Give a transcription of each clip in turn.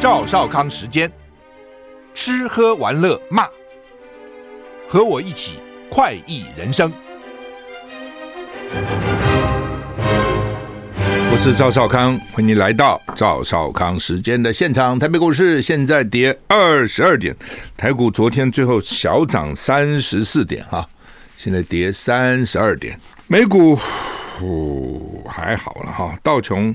赵少康时间，吃喝玩乐骂，和我一起快意人生。我是赵少康，欢迎来到赵少康时间的现场。台北股市现在跌二十二点，台股昨天最后小涨三十四点哈，现在跌三十二点。美股哦还好了哈，道琼。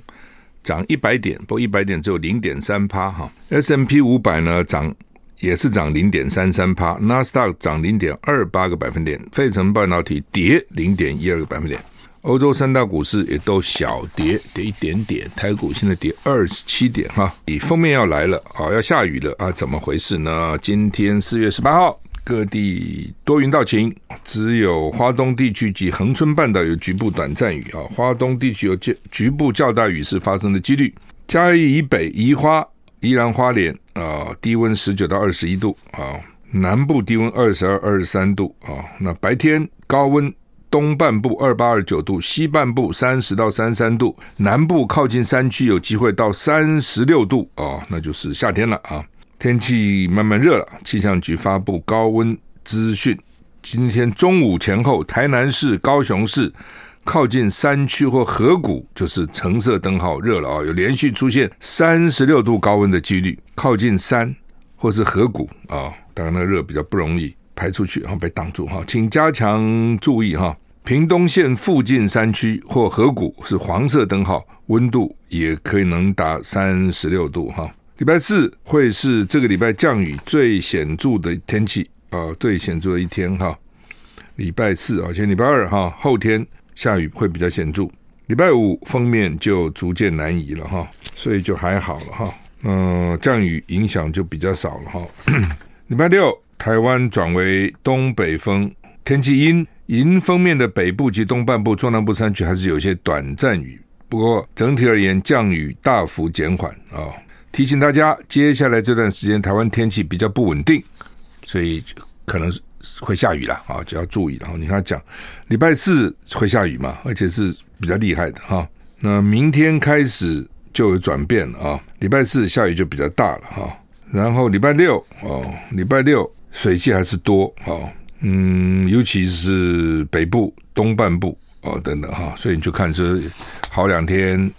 涨一百点，不过一百点只有零点三趴哈。S&P 五百呢涨也是涨零点三三趴，纳斯达克涨零点二八个百分点，费城半导体跌零点一二个百分点。欧洲三大股市也都小跌，跌一点点。台股现在跌二十七点哈。你封面要来了啊，要下雨了啊，怎么回事呢？今天四月十八号。各地多云到晴，只有花东地区及恒春半岛有局部短暂雨啊。花东地区有局局部较大雨势发生的几率。嘉义以北、宜花、宜兰花莲啊，低温十九到二十一度啊，南部低温二十二、二十三度啊。那白天高温，东半部二八二九度，西半部三十到三三度，南部靠近山区有机会到三十六度啊，那就是夏天了啊。天气慢慢热了，气象局发布高温资讯。今天中午前后，台南市、高雄市靠近山区或河谷，就是橙色灯号，热了啊！有连续出现三十六度高温的几率。靠近山或是河谷啊，当然那个热比较不容易排出去，然后被挡住哈，请加强注意哈。屏东县附近山区或河谷是黄色灯号，温度也可以能达三十六度哈。礼拜四会是这个礼拜降雨最显著的天气啊，最显著的一天哈。礼拜四啊，且礼拜二哈，后天下雨会比较显著。礼拜五封面就逐渐南移了哈，所以就还好了哈。嗯，降雨影响就比较少了哈。礼拜六台湾转为东北风，天气阴，迎封面的北部及东半部、中南部山区还是有些短暂雨，不过整体而言降雨大幅减缓啊。提醒大家，接下来这段时间台湾天气比较不稳定，所以可能是会下雨了啊，就要注意。然后你看讲，礼拜四会下雨嘛，而且是比较厉害的哈。那明天开始就有转变了啊，礼拜四下雨就比较大了哈。然后礼拜六哦，礼拜六水汽还是多啊，嗯，尤其是北部东半部哦等等哈，所以你就看这好两天。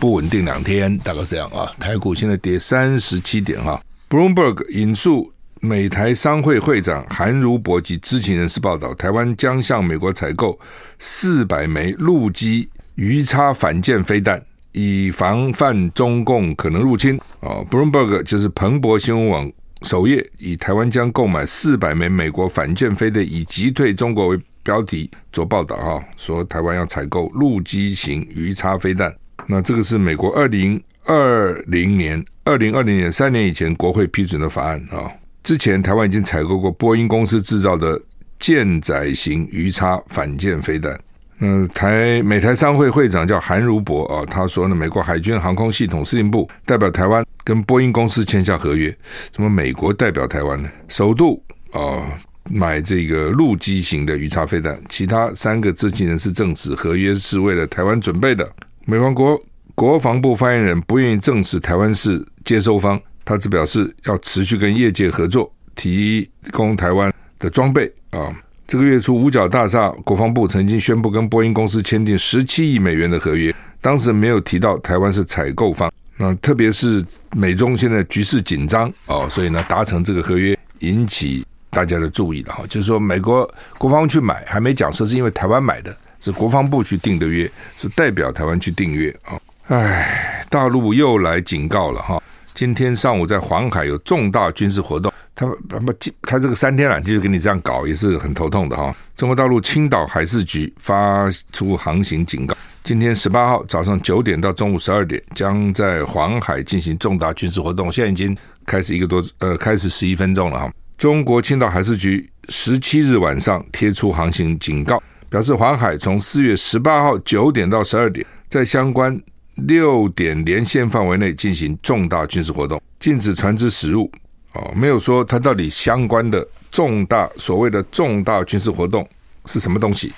不稳定两天，大概这样啊。台股现在跌三十七点哈。Bloomberg 引述美台商会会长韩如博及知情人士报道，台湾将向美国采购四百枚陆基鱼叉反舰飞弹，以防范中共可能入侵。啊，Bloomberg 就是彭博新闻网首页以台湾将购买四百枚美国反舰飞弹，以击退中国为标题做报道哈，说台湾要采购陆基型鱼叉飞弹。那这个是美国二零二零年、二零二零年三年以前国会批准的法案啊。之前台湾已经采购过波音公司制造的舰载型鱼叉反舰飞弹。嗯，台美台商会会长叫韩如博啊，他说呢，美国海军航空系统司令部代表台湾跟波音公司签下合约，什么美国代表台湾呢？首度啊买这个陆基型的鱼叉飞弹，其他三个知情人士证实合约是为了台湾准备的。美国国国防部发言人不愿意证实台湾是接收方，他只表示要持续跟业界合作，提供台湾的装备啊。这个月初，五角大厦国防部曾经宣布跟波音公司签订十七亿美元的合约，当时没有提到台湾是采购方。那特别是美中现在局势紧张哦，所以呢，达成这个合约引起大家的注意了哈。就是说，美国国防去买，还没讲说是因为台湾买的。是国防部去订的约，是代表台湾去订约啊！哎，大陆又来警告了哈！今天上午在黄海有重大军事活动，他他他这个三天两天就给你这样搞，也是很头痛的哈！中国大陆青岛海事局发出航行警告，今天十八号早上九点到中午十二点，将在黄海进行重大军事活动。现在已经开始一个多呃，开始十一分钟了哈！中国青岛海事局十七日晚上贴出航行警告。表示黄海从四月十八号九点到十二点，在相关六点连线范围内进行重大军事活动，禁止船只驶入。哦，没有说它到底相关的重大所谓的重大军事活动是什么东西，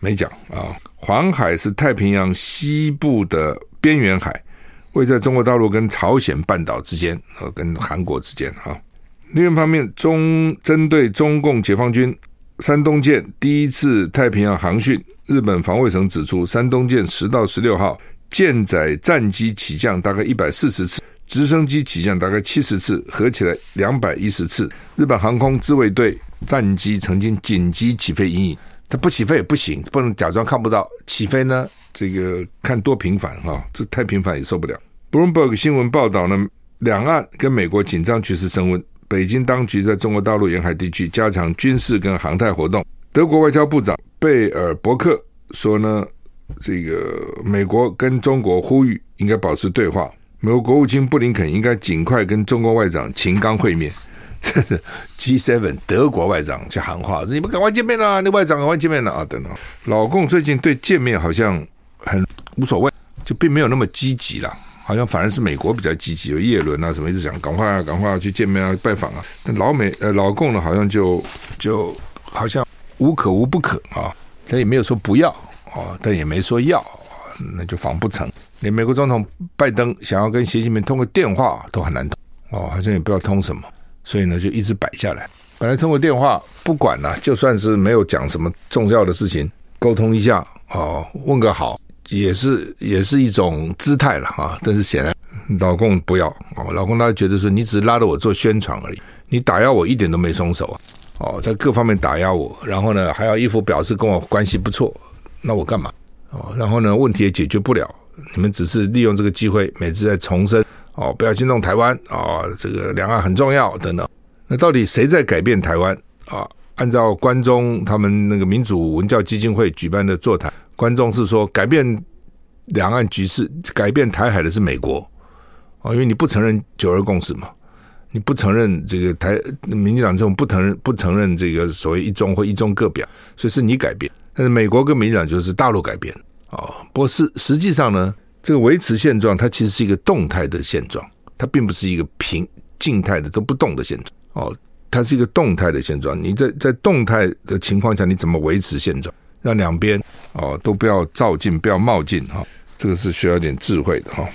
没讲啊。黄海是太平洋西部的边缘海，位在中国大陆跟朝鲜半岛之间，呃，跟韩国之间哈。另一方面，中针对中共解放军山东舰第一次太平洋航训，日本防卫省指出，山东舰十到十六号舰载战机起降大概一百四十次，直升机起降大概七十次，合起来两百一十次。日本航空自卫队战机曾经紧急起飞阴影，它不起飞也不行，不能假装看不到。起飞呢，这个看多频繁哈，这太频繁也受不了。Bloomberg 新闻报道呢，两岸跟美国紧张局势升温，北京当局在中国大陆沿海地区加强军事跟航太活动。德国外交部长贝尔伯克说呢，这个美国跟中国呼吁应该保持对话，美国国务卿布林肯应该尽快跟中国外长秦刚会面。这是 G7 德国外长去喊话，你们赶快见面啦，那外长赶快见面了啊！等等，老共最近对见面好像很无所谓，就并没有那么积极了。好像反而是美国比较积极，有叶伦啊什么一直讲，赶快，赶快要去见面啊，拜访啊。但老美呃老共呢，好像就就好像无可无不可啊，他也没有说不要啊，但也没说要，那就防不成。连美国总统拜登想要跟习近平通个电话都很难通哦，好像也不知道通什么，所以呢就一直摆下来。本来通过电话不管了，就算是没有讲什么重要的事情，沟通一下哦，问个好。也是也是一种姿态了啊，但是显然老公不要哦，老公他觉得说你只是拉着我做宣传而已，你打压我一点都没松手啊，哦，在各方面打压我，然后呢还要一副表示跟我关系不错，那我干嘛哦？然后呢问题也解决不了，你们只是利用这个机会每次在重申哦，不要惊动台湾啊，这个两岸很重要等等，那到底谁在改变台湾啊？按照关中他们那个民主文教基金会举办的座谈。观众是说，改变两岸局势、改变台海的是美国啊，因为你不承认九二共识嘛，你不承认这个台民进党政府不承认不承认这个所谓一中或一中各表，所以是你改变。但是美国跟民进党就是大陆改变啊。不过是实际上呢，这个维持现状，它其实是一个动态的现状，它并不是一个平静态的都不动的现状哦，它是一个动态的现状。你在在动态的情况下，你怎么维持现状？让两边哦都不要躁进，不要冒进哈，这个是需要点智慧的哈。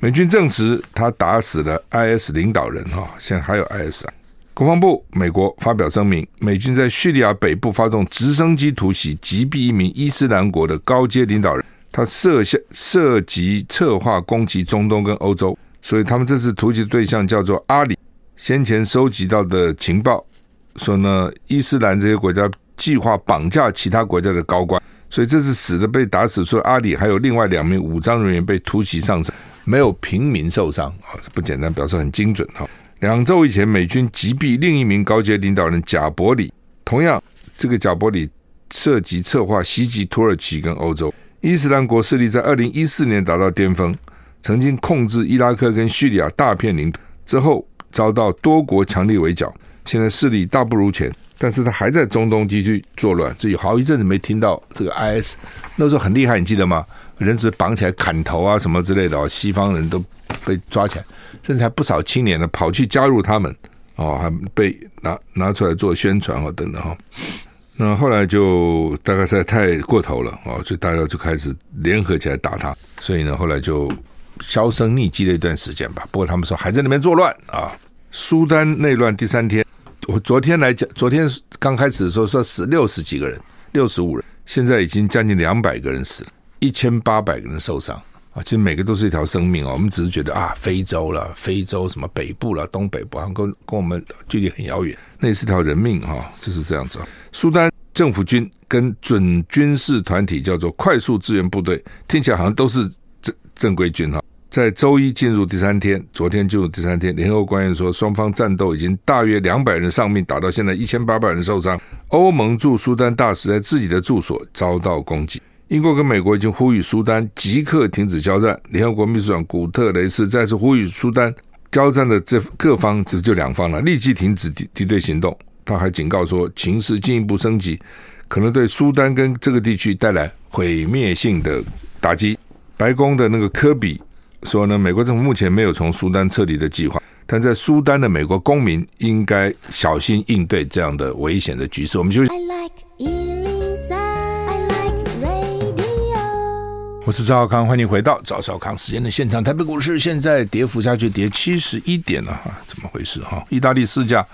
美军证实他打死了 IS 领导人哈，现在还有 IS 啊。国防部美国发表声明，美军在叙利亚北部发动直升机突袭，击毙一名伊斯兰国的高阶领导人。他设下涉及策划攻击中东跟欧洲，所以他们这次突袭的对象叫做阿里。先前收集到的情报说呢，伊斯兰这些国家。计划绑架其他国家的高官，所以这次死的被打死，除了阿里，还有另外两名武装人员被突袭上阵，没有平民受伤啊，这不简单，表示很精准哈。两周以前，美军击毙另一名高阶领导人贾伯里，同样这个贾伯里涉及策划袭击土耳其跟欧洲。伊斯兰国势力在二零一四年达到巅峰，曾经控制伊拉克跟叙利亚大片领土，之后遭到多国强力围剿，现在势力大不如前。但是他还在中东地区作乱，这有好一阵子没听到这个 IS，那时候很厉害，你记得吗？人质绑起来砍头啊什么之类的哦，西方人都被抓起来，甚至还不少青年呢跑去加入他们哦，还被拿拿出来做宣传哦等等哈。那后来就大概是在太过头了哦，所以大家就开始联合起来打他，所以呢后来就销声匿迹了一段时间吧。不过他们说还在那边作乱啊，苏丹内乱第三天。我昨天来讲，昨天刚开始的时候说死六十几个人，六十五人，现在已经将近两百个人死了，一千八百个人受伤啊！其实每个都是一条生命啊！我们只是觉得啊，非洲了，非洲什么北部了，东北部好像，跟跟我们距离很遥远，那也是条人命哈，就是这样子。苏丹政府军跟准军事团体叫做快速支援部队，听起来好像都是正正规军哈。在周一进入第三天，昨天进入第三天，联合国官员说，双方战斗已经大约两百人丧命，打到现在一千八百人受伤。欧盟驻苏丹大使在自己的住所遭到攻击。英国跟美国已经呼吁苏丹即刻停止交战。联合国秘书长古特雷斯再次呼吁苏丹交战的这各方，只就两方了，立即停止敌敌对行动。他还警告说，情势进一步升级，可能对苏丹跟这个地区带来毁灭性的打击。白宫的那个科比。说呢，美国政府目前没有从苏丹撤离的计划，但在苏丹的美国公民应该小心应对这样的危险的局势。我们休息。I like 103, I like radio. 我是赵少康，欢迎回到赵少康时间的现场。台北股市现在跌幅下去，跌七十一点了哈，怎么回事哈？意大利市价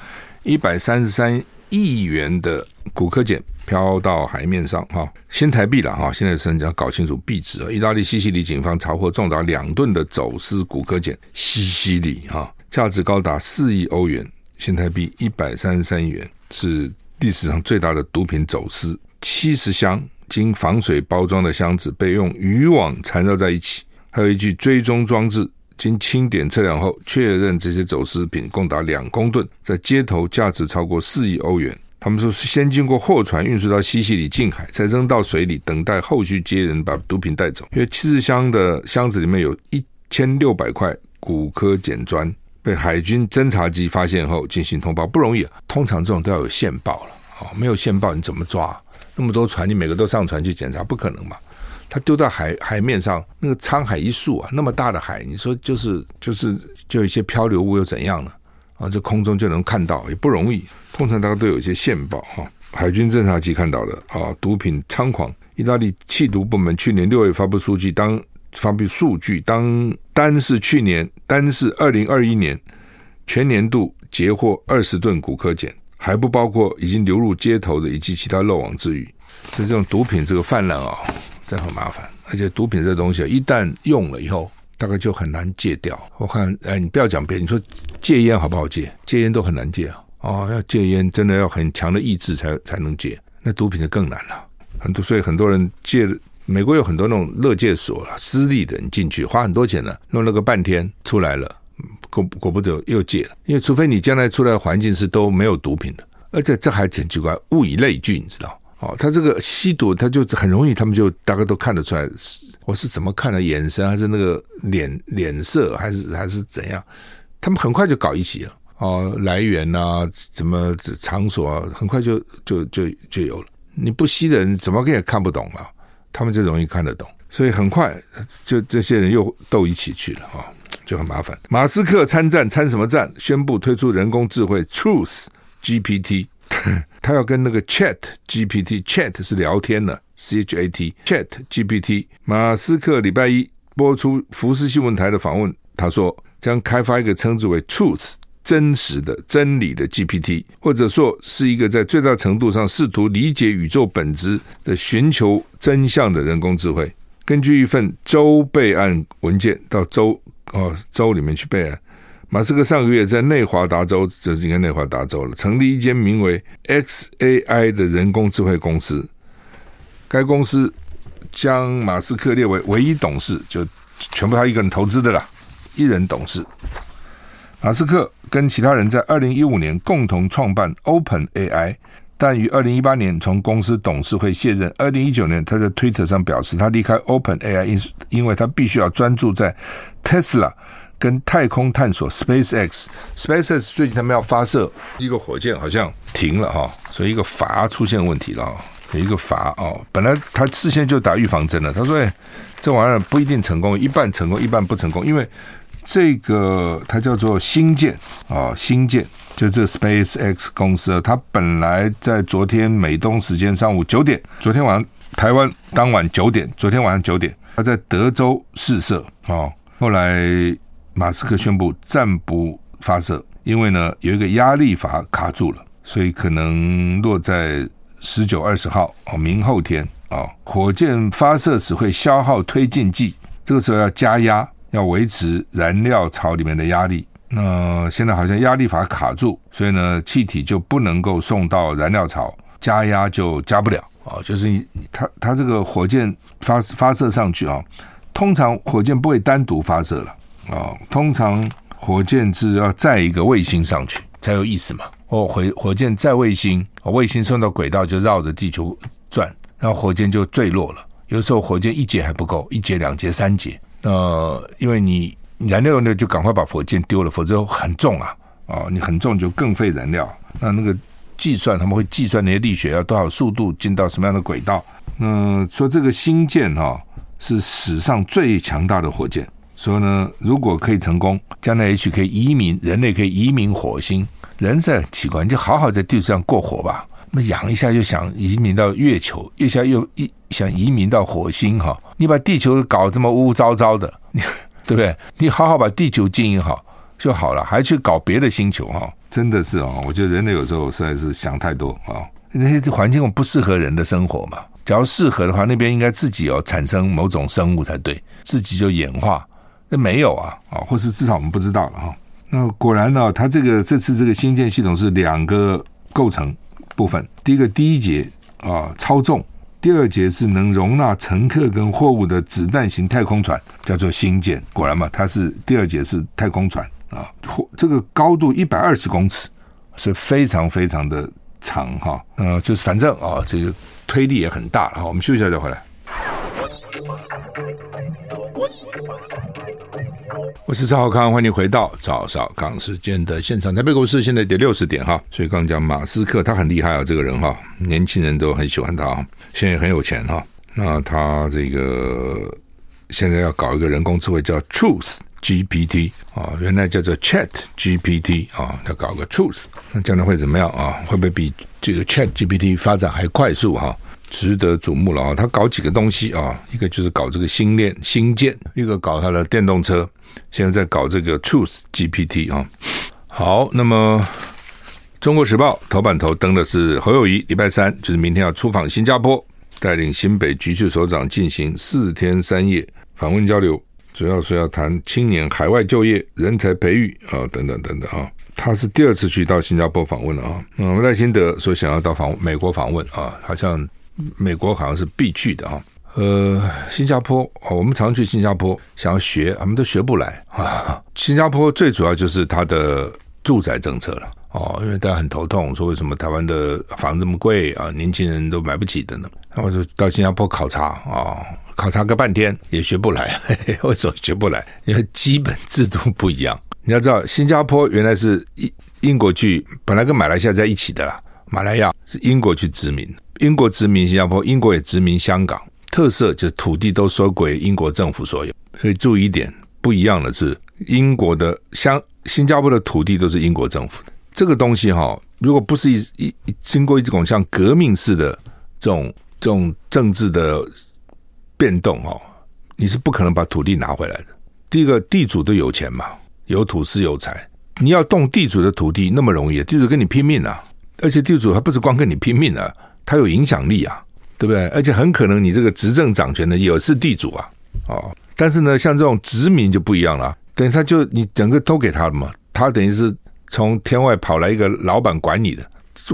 一百三十三亿元的骨科碱飘到海面上哈，新台币了哈。现在是你要搞清楚币值啊。意大利西西里警方查获重达两吨的走私古柯碱，西西里哈，价值高达四亿欧元，新台币一百三十三亿元，是历史上最大的毒品走私，七十箱。经防水包装的箱子被用渔网缠绕在一起，还有一具追踪装置。经清点测量后，确认这些走私品共达两公吨，在街头价值超过四亿欧元。他们说是先经过货船运输到西西里近海，再扔到水里，等待后续接人把毒品带走。因为七十箱的箱子里面有一千六百块骨科碱砖，被海军侦察机发现后进行通报，不容易啊。通常这种都要有线报了，哦，没有线报你怎么抓？那么多船，你每个都上船去检查，不可能嘛？他丢到海海面上，那个沧海一粟啊，那么大的海，你说就是就是就一些漂流物又怎样呢？啊，这空中就能看到，也不容易。通常大家都有一些线报哈，海军侦察机看到的啊，毒品猖狂。意大利缉毒部门去年六月发布数据，当发布数据，当单是去年，单是二零二一年全年度截获二十吨古柯碱。还不包括已经流入街头的以及其他漏网之鱼，所以这种毒品这个泛滥啊，真很麻烦。而且毒品这东西一旦用了以后，大概就很难戒掉。我看，哎，你不要讲别的，你说戒烟好不好戒？戒烟都很难戒啊！哦，要戒烟真的要很强的意志才才能戒。那毒品就更难了。很多，所以很多人戒。美国有很多那种乐戒所啊，私立的，你进去花很多钱呢，弄了个半天出来了。果果不得又戒了，因为除非你将来出来的环境是都没有毒品的，而且这还很奇怪，物以类聚，你知道？哦，他这个吸毒，他就很容易，他们就大概都看得出来，我是怎么看的，眼神还是那个脸脸色，还是还是怎样？他们很快就搞一起了，哦，来源啊，怎么场所啊，很快就就就就有了。你不吸的人怎么也看不懂啊？他们就容易看得懂，所以很快就这些人又斗一起去了啊。就很麻烦。马斯克参战参什么战？宣布推出人工智慧 Truth GPT，他要跟那个 Chat GPT，Chat 是聊天的，C H A T，Chat GPT。马斯克礼拜一播出福斯新闻台的访问，他说将开发一个称之为 Truth 真实的真理的 GPT，或者说是一个在最大程度上试图理解宇宙本质的寻求真相的人工智慧。根据一份州备案文件，到州。哦，州里面去备案。马斯克上个月在内华达州，这是应该内华达州了，成立一间名为 XAI 的人工智慧公司。该公司将马斯克列为唯一董事，就全部他一个人投资的啦，一人董事。马斯克跟其他人在二零一五年共同创办 OpenAI。但于二零一八年从公司董事会卸任。二零一九年，他在推特上表示，他离开 OpenAI 因因为他必须要专注在 Tesla 跟太空探索 SpaceX。SpaceX 最近他们要发射一个火箭，好像停了哈，所以一个阀出现问题了，有一个阀哦。本来他事先就打预防针了，他说：“哎，这玩意儿不一定成功，一半成功，一半不成功，因为这个它叫做星舰啊，星舰。”就这 SpaceX 公司，它本来在昨天美东时间上午九点，昨天晚上台湾当晚九点，昨天晚上九点，它在德州试射哦。后来马斯克宣布暂不发射，因为呢有一个压力阀卡住了，所以可能落在十九、二十号哦，明后天啊。火箭发射时会消耗推进剂，这个时候要加压，要维持燃料槽里面的压力。那现在好像压力阀卡住，所以呢，气体就不能够送到燃料槽，加压就加不了啊。就是你它它这个火箭发发射上去啊，通常火箭不会单独发射了啊，通常火箭是要载一个卫星上去才有意思嘛。哦，火火箭载卫星，卫星送到轨道就绕着地球转，然后火箭就坠落了。有时候火箭一节还不够，一节、两节、三节。那因为你。燃料呢，就赶快把火箭丢了，否则很重啊！哦，你很重就更费燃料。那那个计算，他们会计算那些力学要多少速度进到什么样的轨道。嗯，说这个星舰哈是史上最强大的火箭，所以呢，如果可以成功，将来也许可以移民，人类可以移民火星。人是很奇怪，你就好好在地球上过活吧。那么养一下就想移民到月球，一下又一想移民到火星哈，你把地球搞这么污污糟糟的，你 对不对？你好好把地球经营好就好了，还去搞别的星球哈？真的是哦，我觉得人类有时候实在是想太多啊。那些环境不适合人的生活嘛。假如适合的话，那边应该自己要产生某种生物才对，自己就演化。没有啊啊，或是至少我们不知道了哈。那果然呢，它这个这次这个星舰系统是两个构成部分。第一个第一节啊超重，第二节是能容纳乘客跟货物的子弹型太空船，叫做星舰。果然嘛，它是第二节是太空船啊，这个高度一百二十公尺，所以非常非常的长哈。呃，就是反正啊，这个推力也很大了。好，我们休息一下再回来。我是赵少康，欢迎回到赵少康时间的现场。台北股市现在跌六十点哈，所以刚刚讲马斯克他很厉害啊，这个人哈，年轻人都很喜欢他，现在很有钱哈。那他这个现在要搞一个人工智慧叫 Truth GPT 啊，原来叫做 Chat GPT 啊，要搞个 Truth，那将来会怎么样啊？会不会比这个 Chat GPT 发展还快速哈？值得瞩目了啊！他搞几个东西啊，一个就是搞这个新链、新建，一个搞他的电动车，现在在搞这个 Truth GPT 啊。好，那么《中国时报》头版头登的是侯友谊，礼拜三就是明天要出访新加坡，带领新北局处首长进行四天三夜访问交流，主要是要谈青年海外就业、人才培育啊等等等等啊。他是第二次去到新加坡访问了啊。嗯，赖清德说想要到访美国访问啊，好像。美国好像是必去的啊，呃，新加坡哦，我们常去新加坡，想要学，我们都学不来啊。新加坡最主要就是它的住宅政策了哦，因为大家很头痛，说为什么台湾的房子这么贵啊，年轻人都买不起的呢？那我就到新加坡考察啊，考察个半天也学不来，嘿嘿，为什么学不来？因为基本制度不一样。你要知道，新加坡原来是英英国去，本来跟马来西亚在一起的啦，马来亚是英国去殖民。英国殖民新加坡，英国也殖民香港，特色就是土地都收归英国政府所有。所以注意一点，不一样的是，英国的香新加坡的土地都是英国政府的。这个东西哈，如果不是一一经过一种像革命式的这种这种政治的变动哈，你是不可能把土地拿回来的。第一个，地主都有钱嘛，有土是有财，你要动地主的土地那么容易？地主跟你拼命啊，而且地主还不是光跟你拼命啊。他有影响力啊，对不对？而且很可能你这个执政掌权的也是地主啊，哦。但是呢，像这种殖民就不一样了，等于他就你整个都给他了嘛，他等于是从天外跑来一个老板管你的，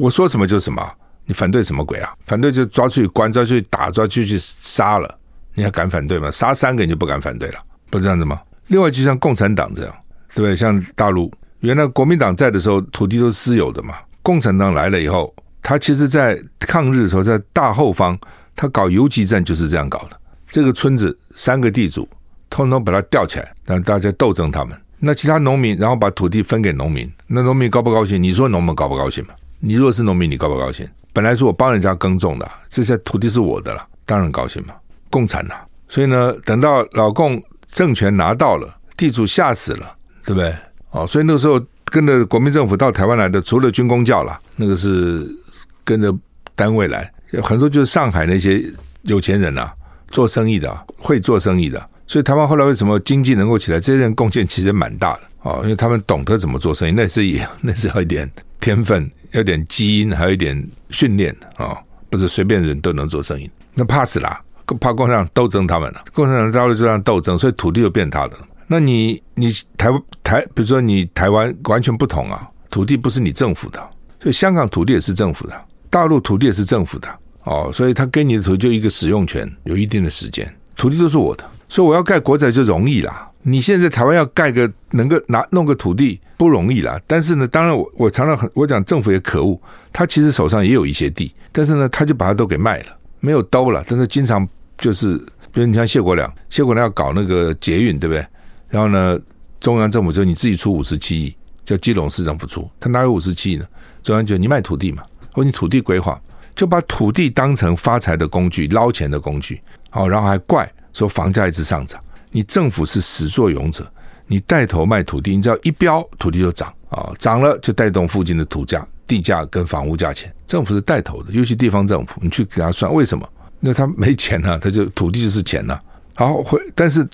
我说什么就什么，你反对什么鬼啊？反对就抓去关，抓去打，抓去去杀了，你还敢反对吗？杀三个你就不敢反对了，不是这样子吗？另外就像共产党这样，对不对？像大陆原来国民党在的时候，土地都是私有的嘛，共产党来了以后。他其实，在抗日的时候，在大后方，他搞游击战就是这样搞的。这个村子三个地主，通通把他吊起来，让大家斗争他们。那其他农民，然后把土地分给农民。那农民高不高兴？你说农民高不高兴嘛？你如果是农民，你高不高兴？本来是我帮人家耕种的，这些土地是我的了，当然高兴嘛。共产呐，所以呢，等到老共政权拿到了，地主吓死了，对不对？哦，所以那个时候跟着国民政府到台湾来的，除了军公教了，那个是。跟着单位来，有很多就是上海那些有钱人啊，做生意的，会做生意的，所以台湾后来为什么经济能够起来？这些人贡献其实蛮大的啊，因为他们懂得怎么做生意，那是也 那是要一点天分，要点基因，还有一点训练啊，不是随便人都能做生意。那怕死啦，怕共产党斗争他们了，共产党到了这样斗争，所以土地就变他的了。那你你台台，比如说你台湾完全不同啊，土地不是你政府的，所以香港土地也是政府的。大陆土地也是政府的哦，所以他给你的土地就一个使用权，有一定的时间，土地都是我的，所以我要盖国宅就容易啦。你现在台湾要盖个能够拿弄个土地不容易啦。但是呢，当然我我常常很我讲政府也可恶，他其实手上也有一些地，但是呢，他就把它都给卖了，没有兜了。但是经常就是，比如你像谢国梁，谢国梁要搞那个捷运，对不对？然后呢，中央政府就你自己出五十七亿，叫基隆市政府出，他哪有五十七亿呢？中央就你卖土地嘛。或你土地规划，就把土地当成发财的工具、捞钱的工具，好，然后还怪说房价一直上涨。你政府是始作俑者，你带头卖土地，你知道一标土地就涨啊，涨了就带动附近的土价、地价跟房屋价钱。政府是带头的，尤其地方政府，你去给他算为什么？那他没钱啊，他就土地就是钱呐、啊。好，会，但是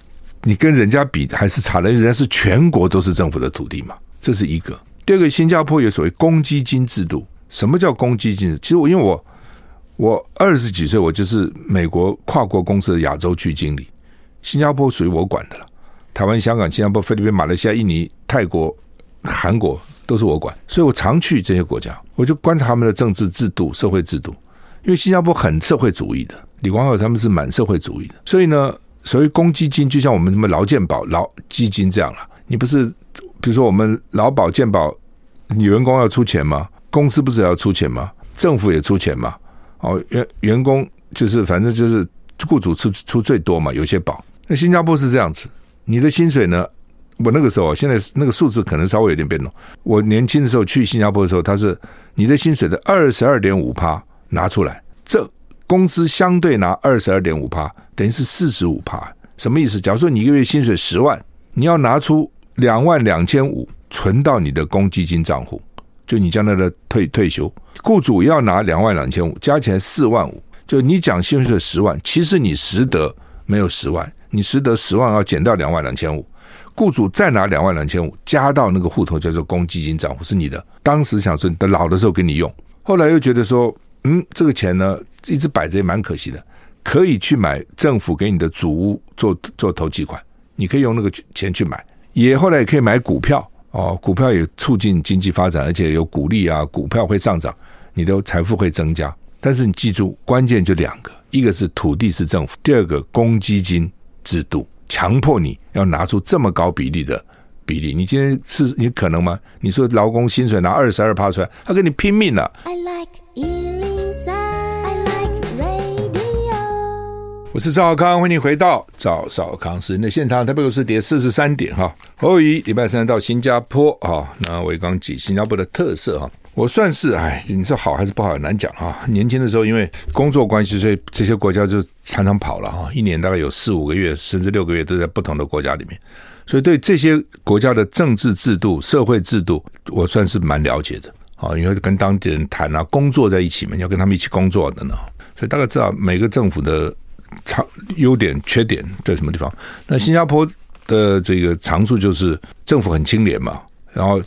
你跟人家比还是差了，人家是全国都是政府的土地嘛，这是一个。第二个，新加坡有所谓公积金制度。什么叫公积金？其实我因为我我二十几岁，我就是美国跨国公司的亚洲区经理。新加坡属于我管的了，台湾、香港、新加坡、菲律宾、马来西亚、印尼、泰国、韩国都是我管，所以我常去这些国家，我就观察他们的政治制度、社会制度。因为新加坡很社会主义的，李光耀他们是蛮社会主义的，所以呢，所谓公积金就像我们什么劳健保、劳基金这样了。你不是比如说我们劳保、健保，你员工要出钱吗？公司不是也要出钱吗？政府也出钱嘛？哦，员员工就是反正就是雇主出出最多嘛，有些保。那新加坡是这样子，你的薪水呢？我那个时候，现在那个数字可能稍微有点变动。我年轻的时候去新加坡的时候，他是你的薪水的二十二点五趴。拿出来，这公司相对拿二十二点五趴，等于是四十五趴，什么意思？假如说你一个月薪水十万，你要拿出两万两千五存到你的公积金账户，就你将来的退退休，雇主要拿两万两千五，加起来四万五。就你讲薪水十万，其实你实得没有十万，你实得十万要减掉两万两千五，雇主再拿两万两千五加到那个户头叫做公积金账户是你的。当时想说等老的时候给你用，后来又觉得说。嗯，这个钱呢，一直摆着也蛮可惜的，可以去买政府给你的祖屋做做投机款，你可以用那个钱去买，也后来也可以买股票哦，股票也促进经济发展，而且有鼓励啊，股票会上涨，你的财富会增加。但是你记住，关键就两个，一个是土地是政府，第二个公积金制度强迫你要拿出这么高比例的比例，你今天是你可能吗？你说劳工薪水拿二十二趴出来，他跟你拼命了。I like 我是赵少康，欢迎回到赵少康时间的现场。台北股市跌四十三点哈。侯友礼拜三到新加坡哈，那我刚讲新加坡的特色哈，我算是哎，你说好还是不好很难讲哈。年轻的时候因为工作关系，所以这些国家就常常跑了哈，一年大概有四五个月甚至六个月都在不同的国家里面，所以对这些国家的政治制度、社会制度，我算是蛮了解的啊。因为跟当地人谈啊，工作在一起嘛，要跟他们一起工作的呢，所以大概知道每个政府的。长优点、缺点在什么地方？那新加坡的这个长处就是政府很清廉嘛，然后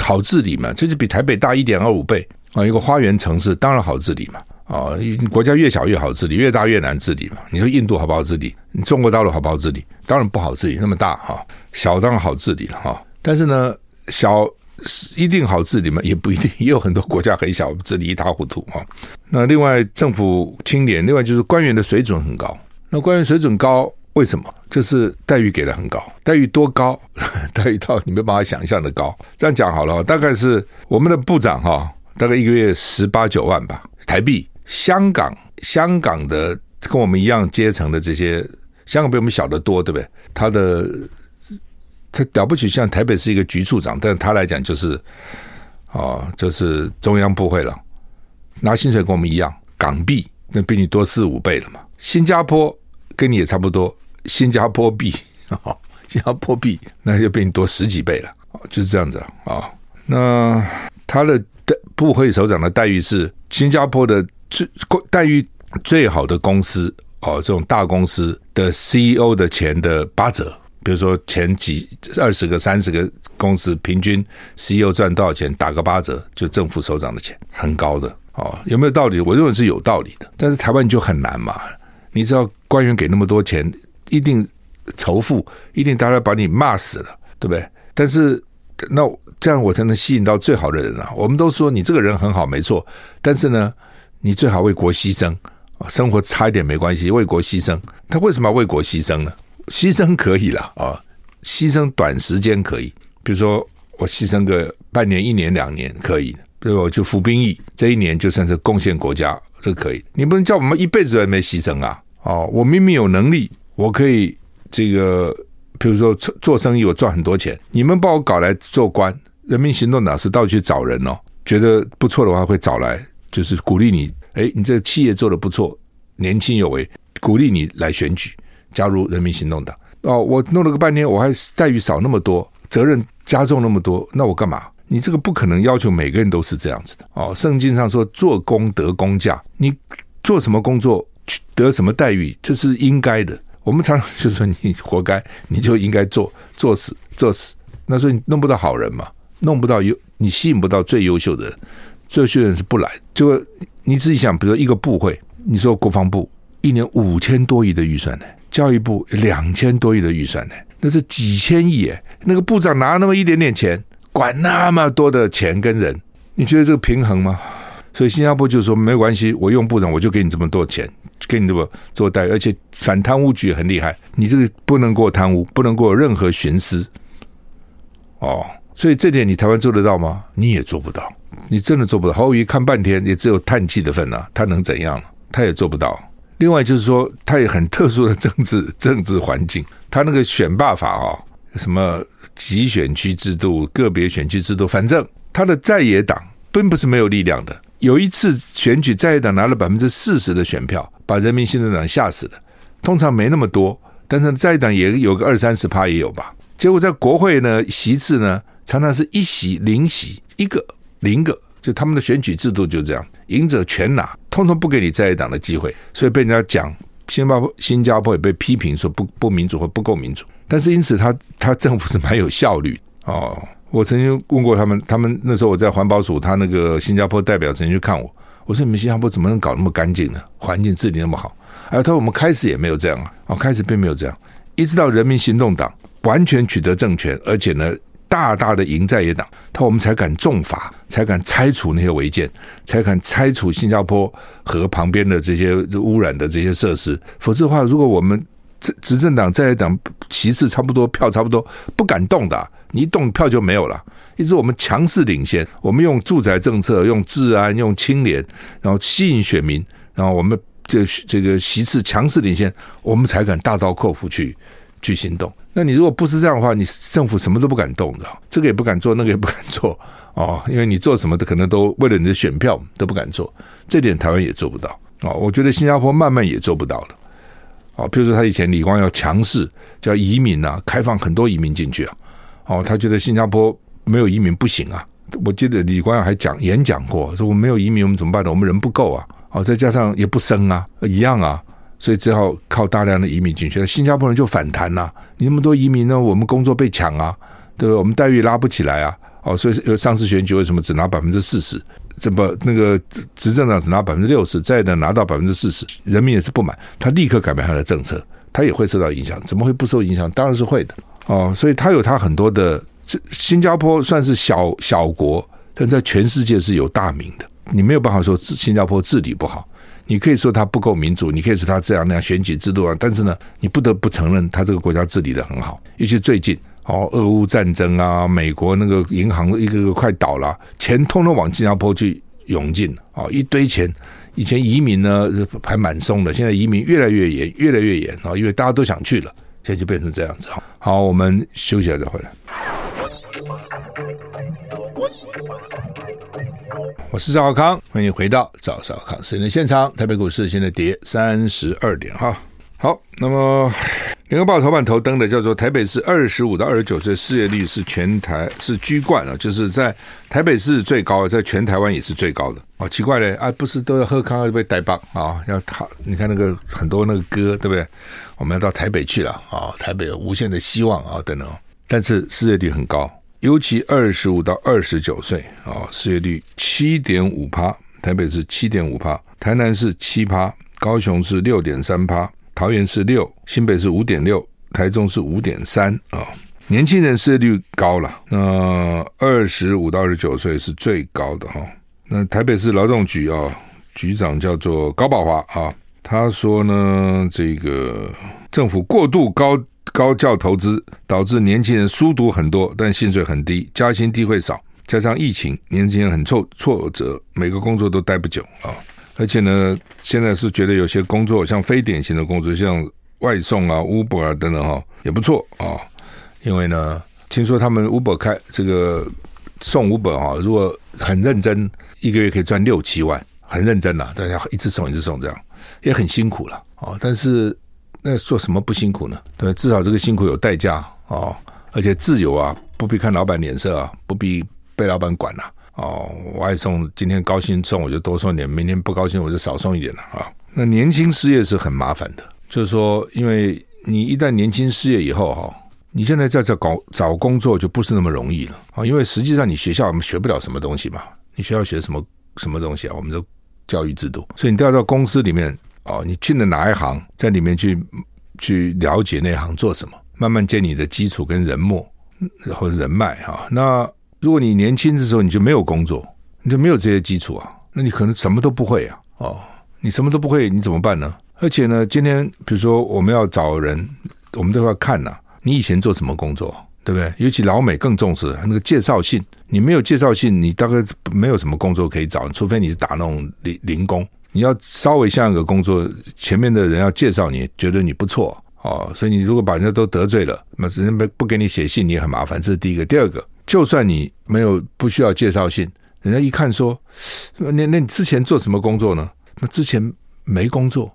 好治理嘛，这就比台北大一点二五倍啊，一个花园城市当然好治理嘛啊，国家越小越好治理，越大越难治理嘛。你说印度好不好治理？你中国大陆好不好治理？当然不好治理，那么大哈，小当然好治理了哈。但是呢，小。一定好治理吗？也不一定，也有很多国家很小，治理一塌糊涂啊。那另外政府清廉，另外就是官员的水准很高。那官员水准高，为什么？就是待遇给的很高，待遇多高？待遇到你没办法想象的高。这样讲好了，大概是我们的部长哈，大概一个月十八九万吧，台币。香港，香港的跟我们一样阶层的这些，香港比我们小得多，对不对？他的。他了不起，像台北是一个局处长，但他来讲就是，哦，就是中央部会了，拿薪水跟我们一样，港币那比你多四五倍了嘛。新加坡跟你也差不多，新加坡币，哦，新加坡币那就比你多十几倍了，就是这样子啊，那他的部会首长的待遇是新加坡的最待遇最好的公司哦，这种大公司的 CEO 的钱的八折。比如说前几二十个、三十个公司平均 CEO 赚多少钱，打个八折，就政府首长的钱很高的哦，有没有道理？我认为是有道理的。但是台湾就很难嘛，你知道官员给那么多钱，一定仇富，一定大家把你骂死了，对不对？但是那这样我才能吸引到最好的人啊！我们都说你这个人很好，没错，但是呢，你最好为国牺牲，生活差一点没关系，为国牺牲。他为什么要为国牺牲呢？牺牲可以了啊，牺牲短时间可以，比如说我牺牲个半年、一年、两年可以，比如我就服兵役，这一年就算是贡献国家，这可以。你不能叫我们一辈子都没牺牲啊！哦，我明明有能力，我可以这个，比如说做做生意，我赚很多钱，你们把我搞来做官，人民行动党是到处去找人哦，觉得不错的话会找来，就是鼓励你，哎，你这个企业做得不错，年轻有为，鼓励你来选举。加入人民行动党哦，我弄了个半天，我还待遇少那么多，责任加重那么多，那我干嘛？你这个不可能要求每个人都是这样子的哦。圣经上说做工得工价，你做什么工作得什么待遇，这是应该的。我们常常就说你活该，你就应该做做死做死。那所以你弄不到好人嘛，弄不到优，你吸引不到最优秀的人，最优秀的人是不来。就你自己想，比如说一个部会，你说国防部一年五千多亿的预算呢，教育部两千多亿的预算呢，那是几千亿诶。那个部长拿那么一点点钱，管那么多的钱跟人，你觉得这个平衡吗？所以新加坡就说没关系，我用部长我就给你这么多钱，给你这么做待遇，而且反贪污局也很厉害，你这个不能给我贪污，不能给我任何徇私。哦，所以这点你台湾做得到吗？你也做不到，你真的做不到。侯友看半天也只有叹气的份啊，他能怎样？他也做不到。另外就是说，他也很特殊的政治 政治环境，他那个选罢法哦，什么集选区制度、个别选区制度，反正他的在野党并不是没有力量的。有一次选举，在野党拿了百分之四十的选票，把人民行动党吓死了。通常没那么多，但是在野党也有个二三十趴也有吧。结果在国会呢，席次呢常常是一席零席，一个零个，就他们的选举制度就这样，赢者全拿，通通不给你在野党的机会，所以被人家讲新加坡新加坡也被批评说不不民主或不够民主。但是因此他他政府是蛮有效率哦。我曾经问过他们，他们那时候我在环保署，他那个新加坡代表曾经去看我，我说你们新加坡怎么能搞那么干净呢？环境治理那么好？哎，他说我们开始也没有这样啊，哦，开始并没有这样，一直到人民行动党完全取得政权，而且呢大大的赢在野党，他我们才敢重罚，才敢拆除那些违建，才敢拆除新加坡和旁边的这些污染的这些设施，否则的话，如果我们执执政党在党席次差不多，票差不多，不敢动的。你一动票就没有了，一直我们强势领先，我们用住宅政策、用治安、用清廉，然后吸引选民，然后我们这这个席次强势领先，我们才敢大刀阔斧去去行动。那你如果不是这样的话，你政府什么都不敢动的，这个也不敢做，那个也不敢做哦，因为你做什么的可能都为了你的选票都不敢做，这点台湾也做不到哦。我觉得新加坡慢慢也做不到了哦。比如说他以前李光耀强势叫移民啊，开放很多移民进去啊。哦，他觉得新加坡没有移民不行啊！我记得李光耀还讲演讲过，说我们没有移民，我们怎么办呢？我们人不够啊！哦，再加上也不生啊，一样啊，所以只好靠大量的移民进去。新加坡人就反弹呐、啊！你那么多移民呢，我们工作被抢啊，对不对？我们待遇拉不起来啊！哦，所以上次选举为什么只拿百分之四十？这不那个执政党只拿百分之六十，再能拿到百分之四十，人民也是不满，他立刻改变他的政策，他也会受到影响。怎么会不受影响？当然是会的。哦，所以他有他很多的，这新加坡算是小小国，但在全世界是有大名的。你没有办法说治新加坡治理不好，你可以说他不够民主，你可以说他这样那样选举制度啊，但是呢，你不得不承认他这个国家治理得很好。尤其最近哦，俄乌战争啊，美国那个银行一个个快倒了，钱通通往新加坡去涌进，哦，一堆钱。以前移民呢还蛮松的，现在移民越来越严，越来越严啊，因为大家都想去了。现在就变成这样子哈，好，我们休息了再回来。我是赵少康，欢迎回到赵少康时间的现场。台北股市现在跌三十二点哈。好，那么联合报头版头登的叫做台北市二十五到二十九岁失业率是全台是居冠啊，就是在台北市最高，在全台湾也是最高的。哦，奇怪嘞啊，不是都要喝康被逮棒啊？要他你看那个很多那个歌对不对？我们要到台北去了啊！台北有无限的希望啊，等等。但是失业率很高，尤其二十五到二十九岁啊，失业率七点五趴。台北是七点五趴，台南是七趴，高雄是六点三趴，桃园是六，新北是五点六，台中是五点三啊。年轻人失业率高了，那二十五到二十九岁是最高的哈。那台北市劳动局啊，局长叫做高宝华啊。他说呢，这个政府过度高高教投资，导致年轻人书读很多，但薪水很低，加薪机会少，加上疫情，年轻人很挫挫折，每个工作都待不久啊。而且呢，现在是觉得有些工作像非典型的工作，像外送啊、Uber 啊等等哈，也不错啊。因为呢，听说他们 Uber 开这个送 Uber 啊，如果很认真，一个月可以赚六七万，很认真呐、大家一直送一直送这样。也很辛苦了哦，但是那做什么不辛苦呢？对，至少这个辛苦有代价哦，而且自由啊，不必看老板脸色啊，不必被老板管了哦。我爱送，今天高兴送我就多送点，明天不高兴我就少送一点了啊。那年轻失业是很麻烦的，就是说，因为你一旦年轻失业以后哈，你现在在这搞找工作就不是那么容易了啊，因为实际上你学校我们学不了什么东西嘛，你学校学什么什么东西啊？我们的教育制度，所以你都要到公司里面哦，你进了哪一行，在里面去去了解那行做什么，慢慢建立你的基础跟人脉或者人脉哈。那如果你年轻的时候你就没有工作，你就没有这些基础啊，那你可能什么都不会啊哦，你什么都不会，你怎么办呢？而且呢，今天比如说我们要找人，我们都要看呐、你以前做什么工作，对不对？尤其老美更重视那个介绍信，你没有介绍信，你大概没有什么工作可以找，除非你是打那种零零工。你要稍微像一个工作，前面的人要介绍你，觉得你不错哦，所以你如果把人家都得罪了，那人家不不给你写信，你也很麻烦。这是第一个。第二个，就算你没有不需要介绍信，人家一看说，那那你之前做什么工作呢？那之前没工作，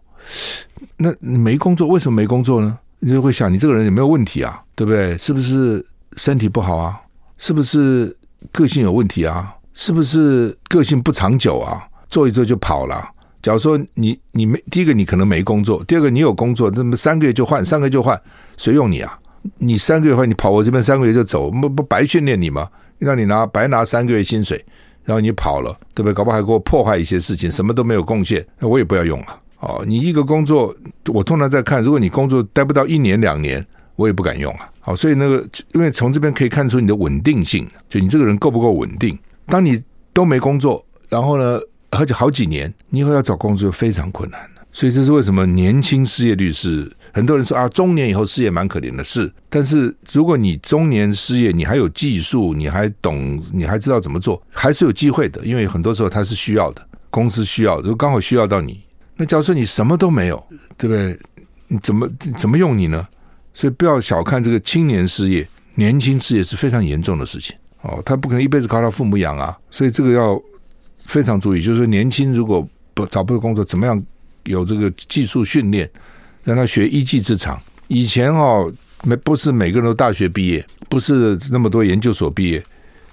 那你没工作为什么没工作呢？你就会想，你这个人有没有问题啊？对不对？是不是身体不好啊？是不是个性有问题啊？是不是个性不长久啊？做一做就跑了。假如说你你没第一个你可能没工作，第二个你有工作，那么三个月就换，三个月就换，谁用你啊？你三个月后，你跑我这边三个月就走，不不白训练你吗？让你拿白拿三个月薪水，然后你跑了，对不对？搞不好还给我破坏一些事情，什么都没有贡献，那我也不要用了。哦，你一个工作，我通常在看，如果你工作待不到一年两年，我也不敢用啊。好，所以那个，因为从这边可以看出你的稳定性，就你这个人够不够稳定。当你都没工作，然后呢？而且好几年，你以后要找工作就非常困难，所以这是为什么年轻失业率是很多人说啊，中年以后失业蛮可怜的事。但是如果你中年失业，你还有技术，你还懂，你还知道怎么做，还是有机会的。因为很多时候他是需要的，公司需要，如果刚好需要到你。那假如说你什么都没有，对不对？你怎么怎么用你呢？所以不要小看这个青年失业，年轻失业是非常严重的事情哦。他不可能一辈子靠他父母养啊，所以这个要。非常注意，就是年轻如果不找不到工作，怎么样有这个技术训练，让他学一技之长。以前哦，没不是每个人都大学毕业，不是那么多研究所毕业，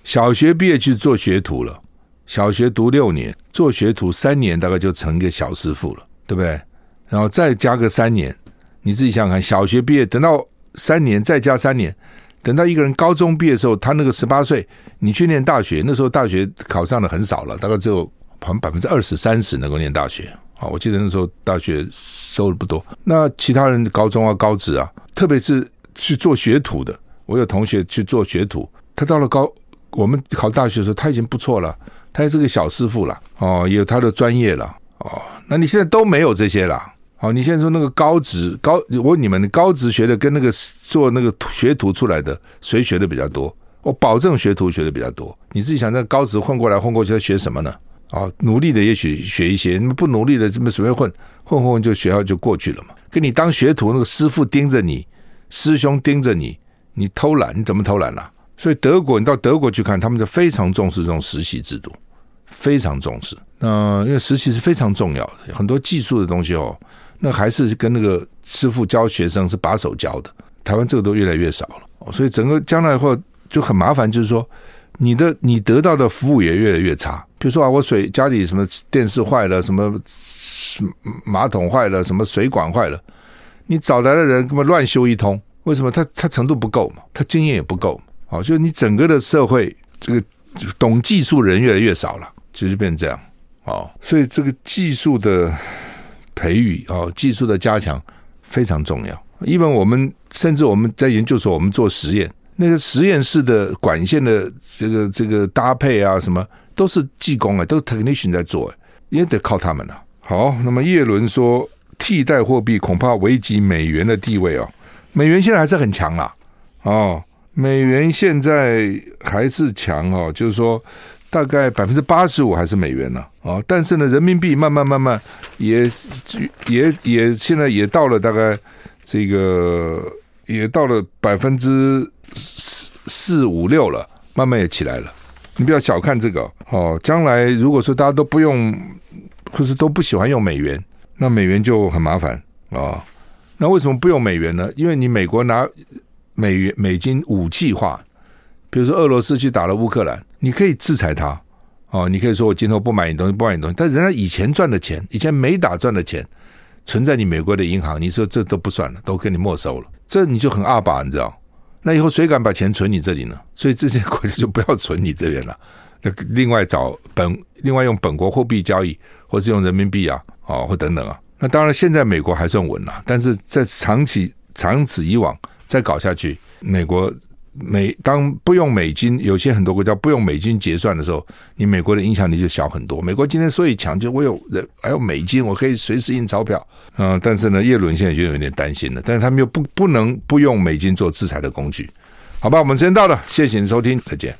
小学毕业去做学徒了。小学读六年，做学徒三年，大概就成一个小师傅了，对不对？然后再加个三年，你自己想想看，小学毕业等到三年，再加三年。等到一个人高中毕业的时候，他那个十八岁，你去念大学，那时候大学考上的很少了，大概只有好像百分之二十三十能够念大学啊。我记得那时候大学收的不多，那其他人高中啊、高职啊，特别是去做学徒的，我有同学去做学徒，他到了高，我们考大学的时候他已经不错了，他也是个小师傅了哦，有他的专业了哦。那你现在都没有这些了。好，你现在说那个高职高，我问你们高职学的跟那个做那个学徒出来的，谁学的比较多？我保证学徒学的比较多。你自己想，那高职混过来混过去，他学什么呢？啊，努力的也许学一些，不努力的这么随便混混混就学校就过去了嘛。给你当学徒，那个师傅盯着你，师兄盯着你，你偷懒，你怎么偷懒了？所以德国，你到德国去看，他们就非常重视这种实习制度，非常重视。那因为实习是非常重要的，很多技术的东西哦。那还是跟那个师傅教学生是把手教的，台湾这个都越来越少了，所以整个将来以后就很麻烦，就是说你的你得到的服务也越来越差。比如说啊，我水家里什么电视坏了，什么马桶坏了，什么水管坏了，你找来的人根本乱修一通，为什么？他他程度不够嘛，他经验也不够，好，就是你整个的社会这个懂技术人越来越少了，就是变成这样，哦，所以这个技术的。培育哦，技术的加强非常重要。因为我们甚至我们在研究所，我们做实验，那个实验室的管线的这个这个搭配啊，什么都是技工啊，都是 technician 在做，也得靠他们啊。好，那么叶伦说，替代货币恐怕危及美元的地位哦。美元现在还是很强啦，哦，美元现在还是强哦，就是说。大概百分之八十五还是美元呢，啊，但是呢，人民币慢慢慢慢也也也现在也到了大概这个也到了百分之四四五六了，慢慢也起来了。你不要小看这个哦，将来如果说大家都不用或是都不喜欢用美元，那美元就很麻烦啊。那为什么不用美元呢？因为你美国拿美元美金武器化。比如说，俄罗斯去打了乌克兰，你可以制裁他，哦，你可以说我今后不买你东西，不买你东西，但人家以前赚的钱，以前没打赚的钱，存在你美国的银行，你说这都不算了，都给你没收了，这你就很阿爸，你知道？那以后谁敢把钱存你这里呢？所以这些国家就不要存你这边了，那另外找本，另外用本国货币交易，或是用人民币啊，哦，或等等啊。那当然，现在美国还算稳了，但是在长期长此以往再搞下去，美国美当不用美金，有些很多国家不用美金结算的时候，你美国的影响力就小很多。美国今天所以强，就我有人还有美金，我可以随时印钞票。嗯，但是呢，耶伦现在就有点担心了，但是他们又不不能不用美金做制裁的工具，好吧？我们时间到了，谢谢你收听，再见。